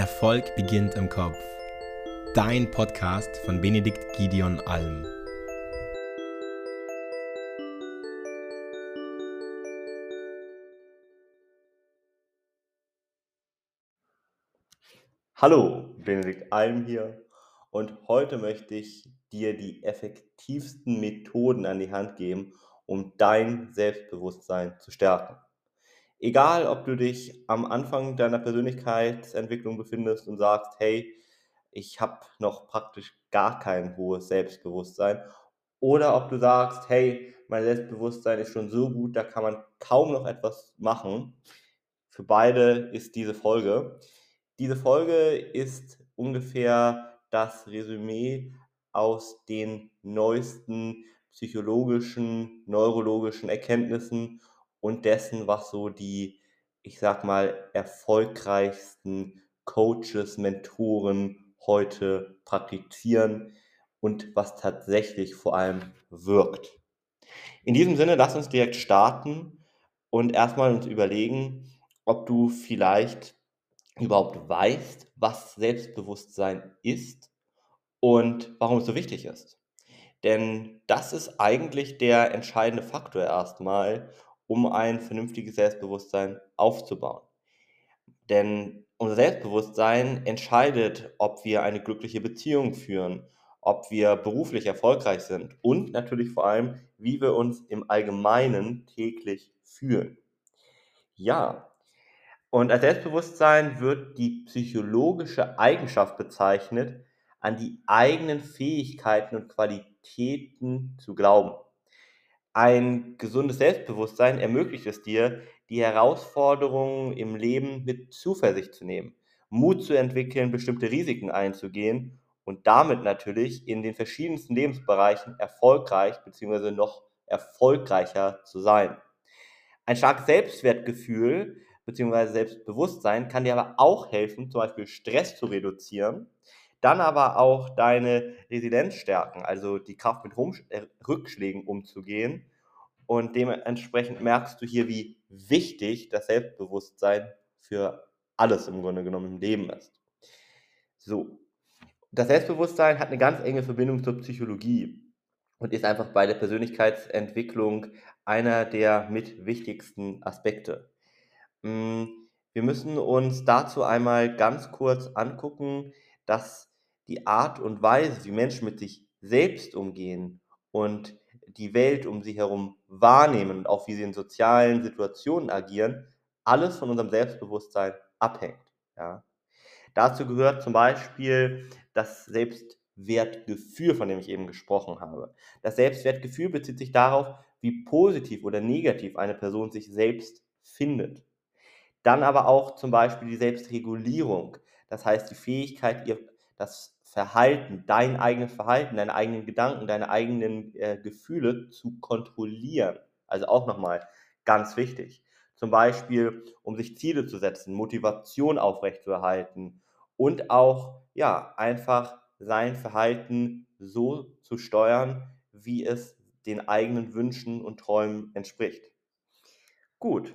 Erfolg beginnt im Kopf. Dein Podcast von Benedikt Gideon Alm. Hallo, Benedikt Alm hier und heute möchte ich dir die effektivsten Methoden an die Hand geben, um dein Selbstbewusstsein zu stärken. Egal, ob du dich am Anfang deiner Persönlichkeitsentwicklung befindest und sagst, hey, ich habe noch praktisch gar kein hohes Selbstbewusstsein, oder ob du sagst, hey, mein Selbstbewusstsein ist schon so gut, da kann man kaum noch etwas machen. Für beide ist diese Folge. Diese Folge ist ungefähr das Resümee aus den neuesten psychologischen, neurologischen Erkenntnissen und dessen, was so die, ich sag mal, erfolgreichsten Coaches, Mentoren heute praktizieren und was tatsächlich vor allem wirkt. In diesem Sinne, lass uns direkt starten und erstmal uns überlegen, ob du vielleicht überhaupt weißt, was Selbstbewusstsein ist und warum es so wichtig ist. Denn das ist eigentlich der entscheidende Faktor erstmal, um ein vernünftiges Selbstbewusstsein aufzubauen. Denn unser Selbstbewusstsein entscheidet, ob wir eine glückliche Beziehung führen, ob wir beruflich erfolgreich sind und natürlich vor allem, wie wir uns im Allgemeinen täglich fühlen. Ja, und als Selbstbewusstsein wird die psychologische Eigenschaft bezeichnet, an die eigenen Fähigkeiten und Qualitäten zu glauben. Ein gesundes Selbstbewusstsein ermöglicht es dir, die Herausforderungen im Leben mit Zuversicht zu nehmen, Mut zu entwickeln, bestimmte Risiken einzugehen und damit natürlich in den verschiedensten Lebensbereichen erfolgreich bzw. noch erfolgreicher zu sein. Ein starkes Selbstwertgefühl bzw. Selbstbewusstsein kann dir aber auch helfen, zum Beispiel Stress zu reduzieren, dann aber auch deine Resilienz stärken, also die Kraft mit äh, Rückschlägen umzugehen. Und dementsprechend merkst du hier, wie wichtig das Selbstbewusstsein für alles im Grunde genommen im Leben ist. So, das Selbstbewusstsein hat eine ganz enge Verbindung zur Psychologie und ist einfach bei der Persönlichkeitsentwicklung einer der mit wichtigsten Aspekte. Hm, wir müssen uns dazu einmal ganz kurz angucken, dass die Art und Weise, wie Menschen mit sich selbst umgehen und die Welt um sie herum wahrnehmen und auch wie sie in sozialen Situationen agieren, alles von unserem Selbstbewusstsein abhängt. Ja. Dazu gehört zum Beispiel das Selbstwertgefühl, von dem ich eben gesprochen habe. Das Selbstwertgefühl bezieht sich darauf, wie positiv oder negativ eine Person sich selbst findet. Dann aber auch zum Beispiel die Selbstregulierung, das heißt die Fähigkeit, ihr das Verhalten, dein eigenes Verhalten, deine eigenen Gedanken, deine eigenen äh, Gefühle zu kontrollieren. Also auch nochmal ganz wichtig. Zum Beispiel, um sich Ziele zu setzen, Motivation aufrechtzuerhalten und auch, ja, einfach sein Verhalten so zu steuern, wie es den eigenen Wünschen und Träumen entspricht. Gut,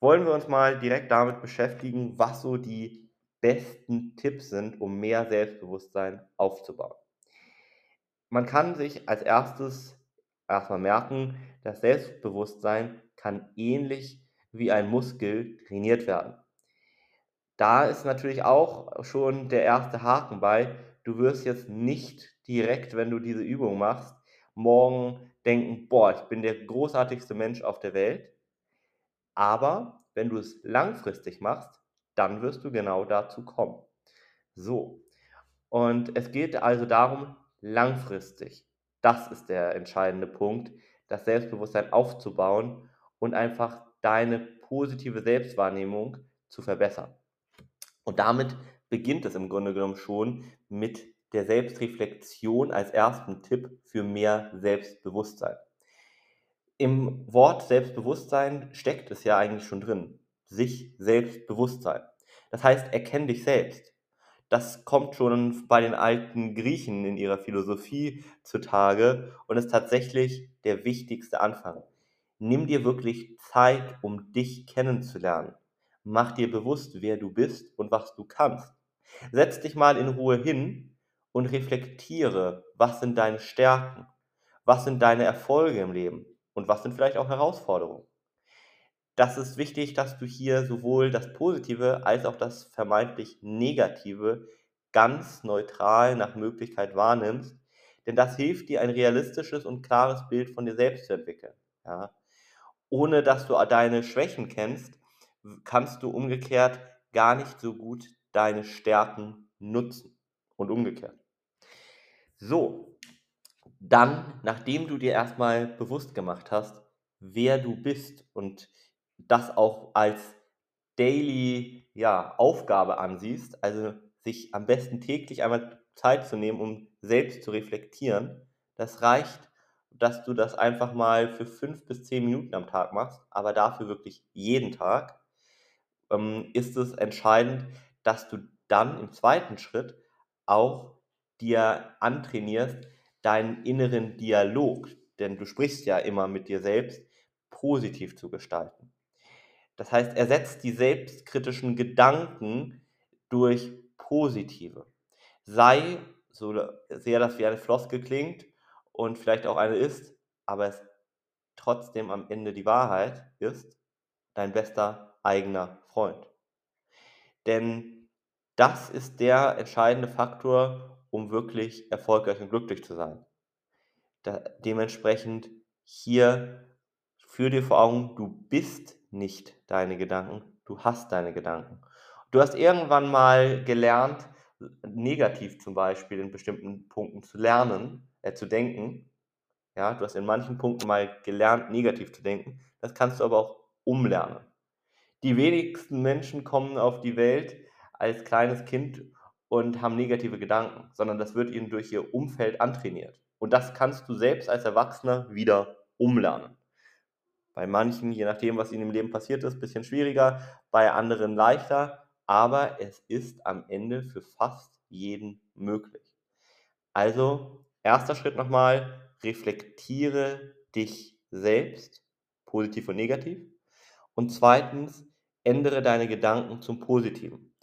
wollen wir uns mal direkt damit beschäftigen, was so die besten Tipps sind, um mehr Selbstbewusstsein aufzubauen. Man kann sich als erstes erstmal merken, das Selbstbewusstsein kann ähnlich wie ein Muskel trainiert werden. Da ist natürlich auch schon der erste Haken bei. Du wirst jetzt nicht direkt, wenn du diese Übung machst, morgen denken, boah, ich bin der großartigste Mensch auf der Welt. Aber wenn du es langfristig machst, dann wirst du genau dazu kommen. So, und es geht also darum, langfristig, das ist der entscheidende Punkt, das Selbstbewusstsein aufzubauen und einfach deine positive Selbstwahrnehmung zu verbessern. Und damit beginnt es im Grunde genommen schon mit der Selbstreflexion als ersten Tipp für mehr Selbstbewusstsein. Im Wort Selbstbewusstsein steckt es ja eigentlich schon drin sich selbst bewusst sein. Das heißt, erkenn dich selbst. Das kommt schon bei den alten Griechen in ihrer Philosophie zutage und ist tatsächlich der wichtigste Anfang. Nimm dir wirklich Zeit, um dich kennenzulernen. mach dir bewusst, wer du bist und was du kannst. Setz dich mal in Ruhe hin und reflektiere, was sind deine Stärken, was sind deine Erfolge im Leben und was sind vielleicht auch Herausforderungen. Das ist wichtig, dass du hier sowohl das Positive als auch das vermeintlich Negative ganz neutral nach Möglichkeit wahrnimmst, denn das hilft dir, ein realistisches und klares Bild von dir selbst zu entwickeln. Ja? Ohne dass du deine Schwächen kennst, kannst du umgekehrt gar nicht so gut deine Stärken nutzen und umgekehrt. So, dann, nachdem du dir erstmal bewusst gemacht hast, wer du bist und das auch als Daily ja, Aufgabe ansiehst, also sich am besten täglich einmal Zeit zu nehmen, um selbst zu reflektieren, das reicht, dass du das einfach mal für fünf bis zehn Minuten am Tag machst, aber dafür wirklich jeden Tag, ähm, ist es entscheidend, dass du dann im zweiten Schritt auch dir antrainierst, deinen inneren Dialog, denn du sprichst ja immer mit dir selbst, positiv zu gestalten. Das heißt, ersetzt die selbstkritischen Gedanken durch positive. Sei, so sehr das wie eine Floskel klingt und vielleicht auch eine ist, aber es trotzdem am Ende die Wahrheit ist, dein bester eigener Freund. Denn das ist der entscheidende Faktor, um wirklich erfolgreich und glücklich zu sein. Da, dementsprechend hier führ dir vor Augen, du bist nicht deine Gedanken, du hast deine Gedanken. Du hast irgendwann mal gelernt, negativ zum Beispiel in bestimmten Punkten zu lernen, äh, zu denken. Ja, du hast in manchen Punkten mal gelernt, negativ zu denken. Das kannst du aber auch umlernen. Die wenigsten Menschen kommen auf die Welt als kleines Kind und haben negative Gedanken, sondern das wird ihnen durch ihr Umfeld antrainiert. Und das kannst du selbst als Erwachsener wieder umlernen. Bei manchen, je nachdem, was ihnen im Leben passiert ist, ein bisschen schwieriger, bei anderen leichter, aber es ist am Ende für fast jeden möglich. Also, erster Schritt nochmal, reflektiere dich selbst, positiv und negativ. Und zweitens, ändere deine Gedanken zum Positiven.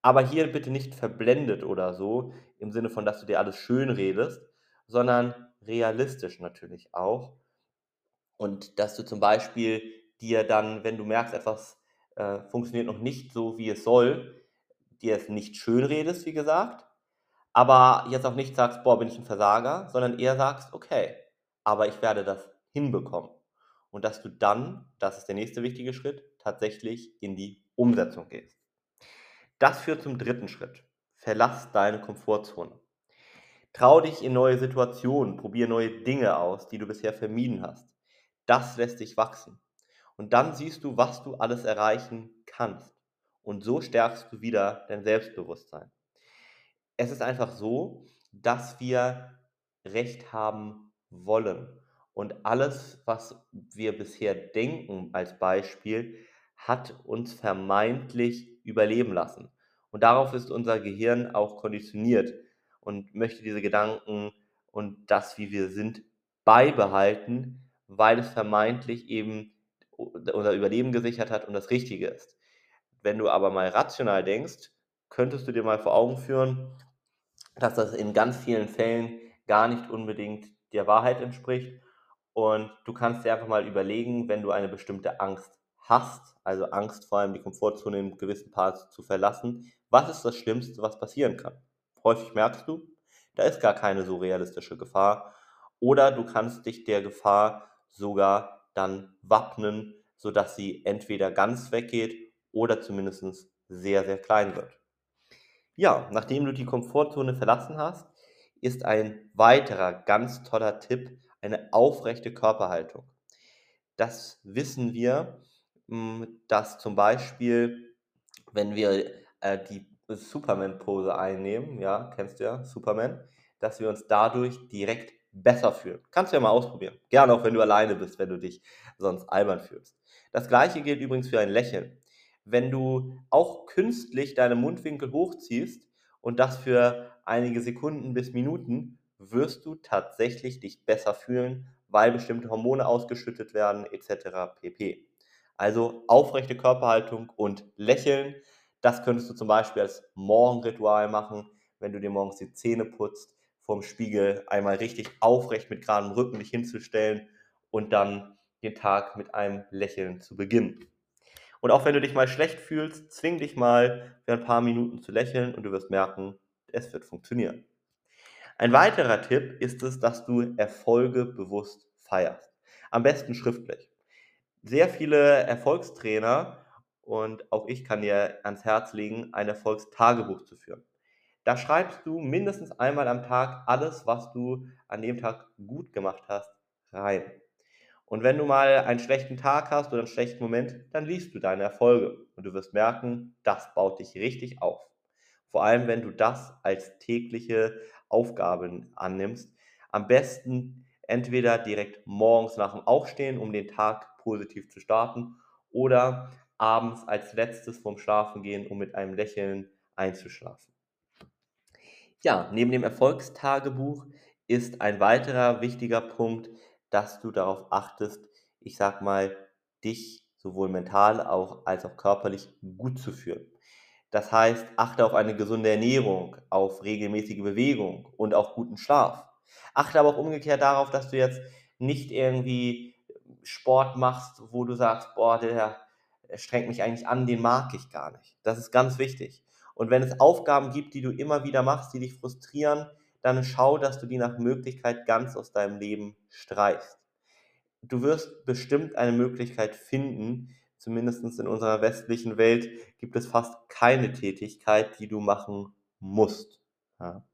Aber hier bitte nicht verblendet oder so, im Sinne von, dass du dir alles schön redest, sondern realistisch natürlich auch und dass du zum Beispiel dir dann, wenn du merkst, etwas äh, funktioniert noch nicht so, wie es soll, dir es nicht schön redest, wie gesagt, aber jetzt auch nicht sagst, boah, bin ich ein Versager, sondern eher sagst, okay, aber ich werde das hinbekommen. Und dass du dann, das ist der nächste wichtige Schritt, tatsächlich in die Umsetzung gehst. Das führt zum dritten Schritt. Verlass deine Komfortzone. Trau dich in neue Situationen, probier neue Dinge aus, die du bisher vermieden hast. Das lässt dich wachsen. Und dann siehst du, was du alles erreichen kannst. Und so stärkst du wieder dein Selbstbewusstsein. Es ist einfach so, dass wir Recht haben wollen. Und alles, was wir bisher denken als Beispiel, hat uns vermeintlich überleben lassen. Und darauf ist unser Gehirn auch konditioniert und möchte diese Gedanken und das, wie wir sind, beibehalten, weil es vermeintlich eben unser Überleben gesichert hat und das Richtige ist. Wenn du aber mal rational denkst, könntest du dir mal vor Augen führen, dass das in ganz vielen Fällen gar nicht unbedingt der Wahrheit entspricht. Und du kannst dir einfach mal überlegen, wenn du eine bestimmte Angst hast, also Angst vor allem die Komfortzone in gewissen Parts zu verlassen, was ist das Schlimmste, was passieren kann? Häufig merkst du, da ist gar keine so realistische Gefahr. Oder du kannst dich der Gefahr sogar dann wappnen, sodass sie entweder ganz weggeht oder zumindest sehr, sehr klein wird. Ja, nachdem du die Komfortzone verlassen hast, ist ein weiterer ganz toller Tipp eine aufrechte Körperhaltung. Das wissen wir, hm, dass zum Beispiel, wenn wir äh, die Superman-Pose einnehmen, ja, kennst du ja, Superman, dass wir uns dadurch direkt besser fühlen. Kannst du ja mal ausprobieren. Gerne auch, wenn du alleine bist, wenn du dich sonst albern fühlst. Das gleiche gilt übrigens für ein Lächeln. Wenn du auch künstlich deine Mundwinkel hochziehst und das für einige Sekunden bis Minuten, wirst du tatsächlich dich besser fühlen, weil bestimmte Hormone ausgeschüttet werden etc. pp. Also aufrechte Körperhaltung und Lächeln. Das könntest du zum Beispiel als Morgenritual machen, wenn du dir morgens die Zähne putzt, vorm Spiegel einmal richtig aufrecht mit geradem Rücken dich hinzustellen und dann den Tag mit einem Lächeln zu beginnen. Und auch wenn du dich mal schlecht fühlst, zwing dich mal für ein paar Minuten zu lächeln und du wirst merken, es wird funktionieren. Ein weiterer Tipp ist es, dass du Erfolge bewusst feierst. Am besten schriftlich. Sehr viele Erfolgstrainer und auch ich kann dir ans Herz legen, ein Erfolgstagebuch zu führen. Da schreibst du mindestens einmal am Tag alles, was du an dem Tag gut gemacht hast, rein. Und wenn du mal einen schlechten Tag hast oder einen schlechten Moment, dann liest du deine Erfolge und du wirst merken, das baut dich richtig auf. Vor allem, wenn du das als tägliche Aufgaben annimmst. Am besten entweder direkt morgens nach dem Aufstehen, um den Tag positiv zu starten, oder abends als letztes vorm Schlafengehen, um mit einem Lächeln einzuschlafen. Ja, neben dem Erfolgstagebuch ist ein weiterer wichtiger Punkt, dass du darauf achtest, ich sag mal, dich sowohl mental auch als auch körperlich gut zu führen. Das heißt, achte auf eine gesunde Ernährung, auf regelmäßige Bewegung und auf guten Schlaf. Achte aber auch umgekehrt darauf, dass du jetzt nicht irgendwie Sport machst, wo du sagst, boah, der strengt mich eigentlich an, den mag ich gar nicht. Das ist ganz wichtig. Und wenn es Aufgaben gibt, die du immer wieder machst, die dich frustrieren, dann schau, dass du die nach Möglichkeit ganz aus deinem Leben streichst. Du wirst bestimmt eine Möglichkeit finden, zumindest in unserer westlichen Welt gibt es fast keine Tätigkeit, die du machen musst. Ja.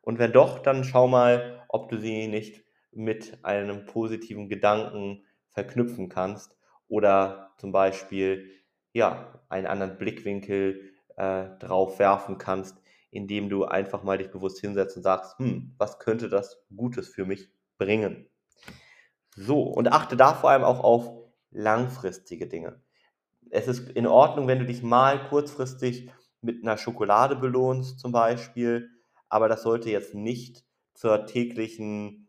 Und wenn doch, dann schau mal, ob du sie nicht mit einem positiven Gedanken verknüpfen kannst oder zum Beispiel ja, einen anderen Blickwinkel äh, drauf werfen kannst, indem du einfach mal dich bewusst hinsetzt und sagst, hm, was könnte das Gutes für mich bringen? So, und achte da vor allem auch auf langfristige Dinge. Es ist in Ordnung, wenn du dich mal kurzfristig mit einer Schokolade belohnst, zum Beispiel, aber das sollte jetzt nicht zur täglichen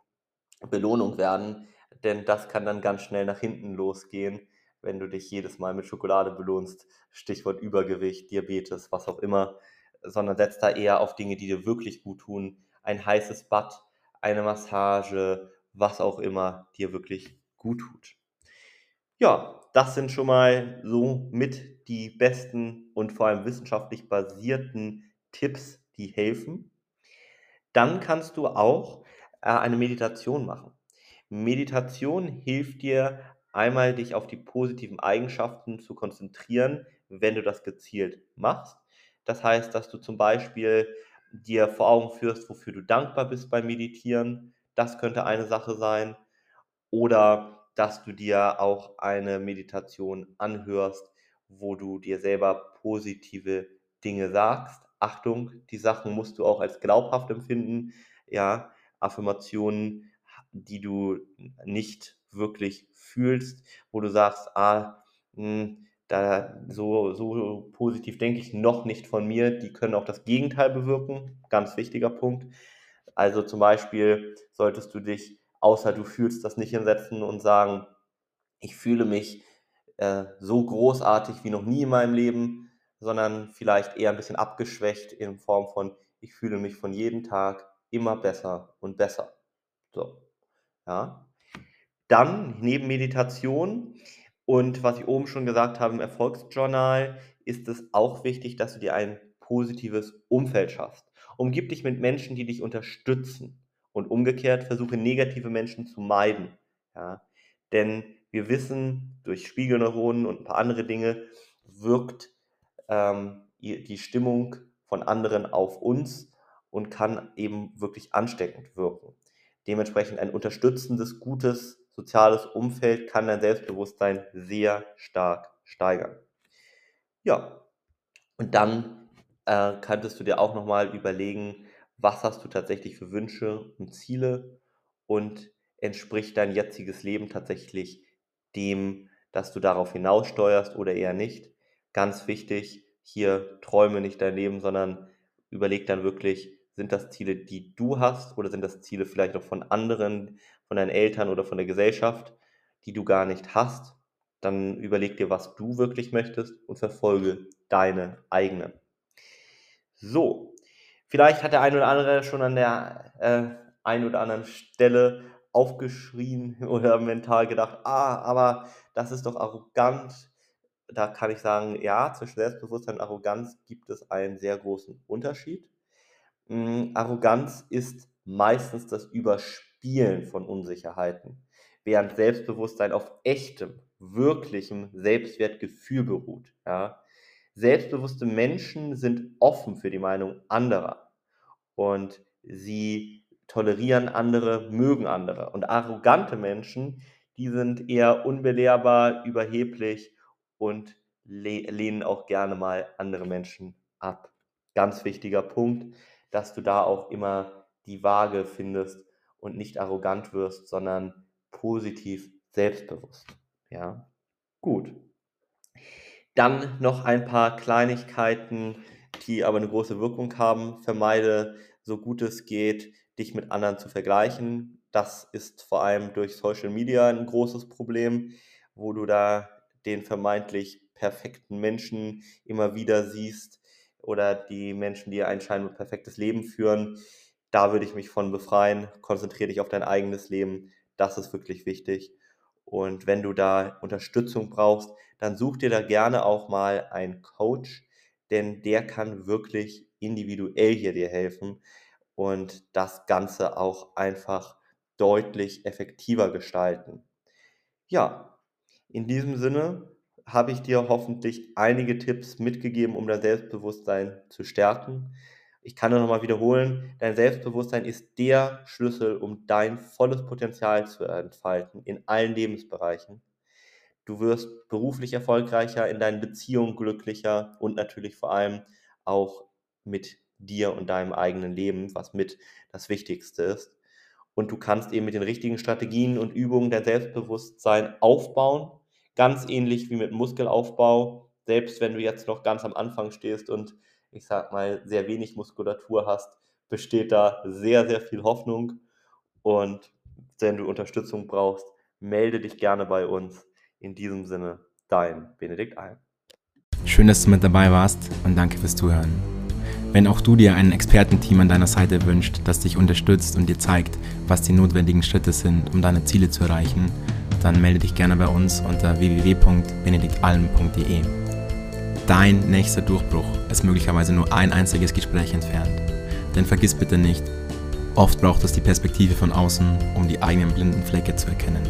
Belohnung werden, denn das kann dann ganz schnell nach hinten losgehen, wenn du dich jedes Mal mit Schokolade belohnst. Stichwort Übergewicht, Diabetes, was auch immer sondern setzt da eher auf Dinge, die dir wirklich gut tun. Ein heißes Bad, eine Massage, was auch immer dir wirklich gut tut. Ja, das sind schon mal so mit die besten und vor allem wissenschaftlich basierten Tipps, die helfen. Dann kannst du auch äh, eine Meditation machen. Meditation hilft dir einmal, dich auf die positiven Eigenschaften zu konzentrieren, wenn du das gezielt machst. Das heißt, dass du zum Beispiel dir vor Augen führst, wofür du dankbar bist beim Meditieren. Das könnte eine Sache sein. Oder dass du dir auch eine Meditation anhörst, wo du dir selber positive Dinge sagst. Achtung, die Sachen musst du auch als glaubhaft empfinden. Ja, Affirmationen, die du nicht wirklich fühlst, wo du sagst, ah, mh, hm, da so, so positiv denke ich noch nicht von mir. Die können auch das Gegenteil bewirken. Ganz wichtiger Punkt. Also zum Beispiel solltest du dich, außer du fühlst das nicht hinsetzen und sagen, ich fühle mich äh, so großartig wie noch nie in meinem Leben, sondern vielleicht eher ein bisschen abgeschwächt in Form von, ich fühle mich von jedem Tag immer besser und besser. So, ja. Dann neben Meditation und was ich oben schon gesagt habe, im Erfolgsjournal ist es auch wichtig, dass du dir ein positives Umfeld schaffst. Umgib dich mit Menschen, die dich unterstützen. Und umgekehrt versuche negative Menschen zu meiden. Ja? Denn wir wissen, durch Spiegelneuronen und ein paar andere Dinge wirkt ähm, die Stimmung von anderen auf uns und kann eben wirklich ansteckend wirken. Dementsprechend ein unterstützendes, gutes soziales Umfeld kann dein Selbstbewusstsein sehr stark steigern. Ja, und dann äh, könntest du dir auch nochmal überlegen, was hast du tatsächlich für Wünsche und Ziele und entspricht dein jetziges Leben tatsächlich dem, dass du darauf hinaussteuerst oder eher nicht. Ganz wichtig, hier träume nicht dein Leben, sondern überleg dann wirklich, sind das Ziele, die du hast oder sind das Ziele vielleicht auch von anderen, von deinen Eltern oder von der Gesellschaft, die du gar nicht hast? dann überleg dir, was du wirklich möchtest und verfolge deine eigenen. So, vielleicht hat der ein oder andere schon an der äh, einen oder anderen Stelle aufgeschrien oder mental gedacht, ah, aber das ist doch arrogant. Da kann ich sagen, ja, zwischen Selbstbewusstsein und Arroganz gibt es einen sehr großen Unterschied. Hm, Arroganz ist meistens das Überspielen von Unsicherheiten, während Selbstbewusstsein auf echtem, wirklichem Selbstwertgefühl beruht. Ja? Selbstbewusste Menschen sind offen für die Meinung anderer und sie tolerieren andere, mögen andere. Und arrogante Menschen, die sind eher unbelehrbar, überheblich und lehnen auch gerne mal andere Menschen ab. Ganz wichtiger Punkt, dass du da auch immer die Waage findest und nicht arrogant wirst, sondern positiv selbstbewusst. Ja, gut. Dann noch ein paar Kleinigkeiten, die aber eine große Wirkung haben. Vermeide so gut es geht dich mit anderen zu vergleichen. Das ist vor allem durch Social Media ein großes Problem, wo du da den vermeintlich perfekten Menschen immer wieder siehst oder die Menschen, die ein scheinbar perfektes Leben führen. Da würde ich mich von befreien. Konzentriere dich auf dein eigenes Leben. Das ist wirklich wichtig. Und wenn du da Unterstützung brauchst, dann such dir da gerne auch mal einen Coach, denn der kann wirklich individuell hier dir helfen und das Ganze auch einfach deutlich effektiver gestalten. Ja, in diesem Sinne habe ich dir hoffentlich einige Tipps mitgegeben, um dein Selbstbewusstsein zu stärken. Ich kann nur nochmal wiederholen, dein Selbstbewusstsein ist der Schlüssel, um dein volles Potenzial zu entfalten in allen Lebensbereichen. Du wirst beruflich erfolgreicher, in deinen Beziehungen glücklicher und natürlich vor allem auch mit dir und deinem eigenen Leben, was mit das Wichtigste ist. Und du kannst eben mit den richtigen Strategien und Übungen dein Selbstbewusstsein aufbauen, ganz ähnlich wie mit Muskelaufbau. Selbst wenn du jetzt noch ganz am Anfang stehst und ich sag mal sehr wenig Muskulatur hast, besteht da sehr, sehr viel Hoffnung. Und wenn du Unterstützung brauchst, melde dich gerne bei uns. In diesem Sinne, dein Benedikt Alm. Schön, dass du mit dabei warst und danke fürs Zuhören. Wenn auch du dir ein Expertenteam an deiner Seite wünscht, das dich unterstützt und dir zeigt, was die notwendigen Schritte sind, um deine Ziele zu erreichen, dann melde dich gerne bei uns unter www.benediktalm.de. Dein nächster Durchbruch ist möglicherweise nur ein einziges Gespräch entfernt. Denn vergiss bitte nicht, oft braucht es die Perspektive von außen, um die eigenen blinden Flecke zu erkennen.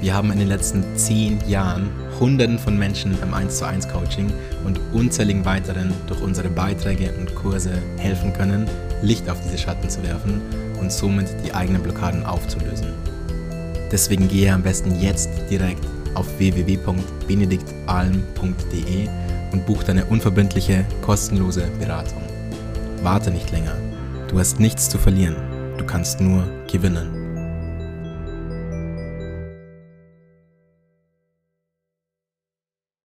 Wir haben in den letzten zehn Jahren Hunderten von Menschen im 1 zu 1 Coaching und unzähligen weiteren durch unsere Beiträge und Kurse helfen können, Licht auf diese Schatten zu werfen und somit die eigenen Blockaden aufzulösen. Deswegen gehe am besten jetzt direkt auf www.benediktalm.de und buch deine unverbindliche, kostenlose Beratung. Warte nicht länger. Du hast nichts zu verlieren. Du kannst nur gewinnen.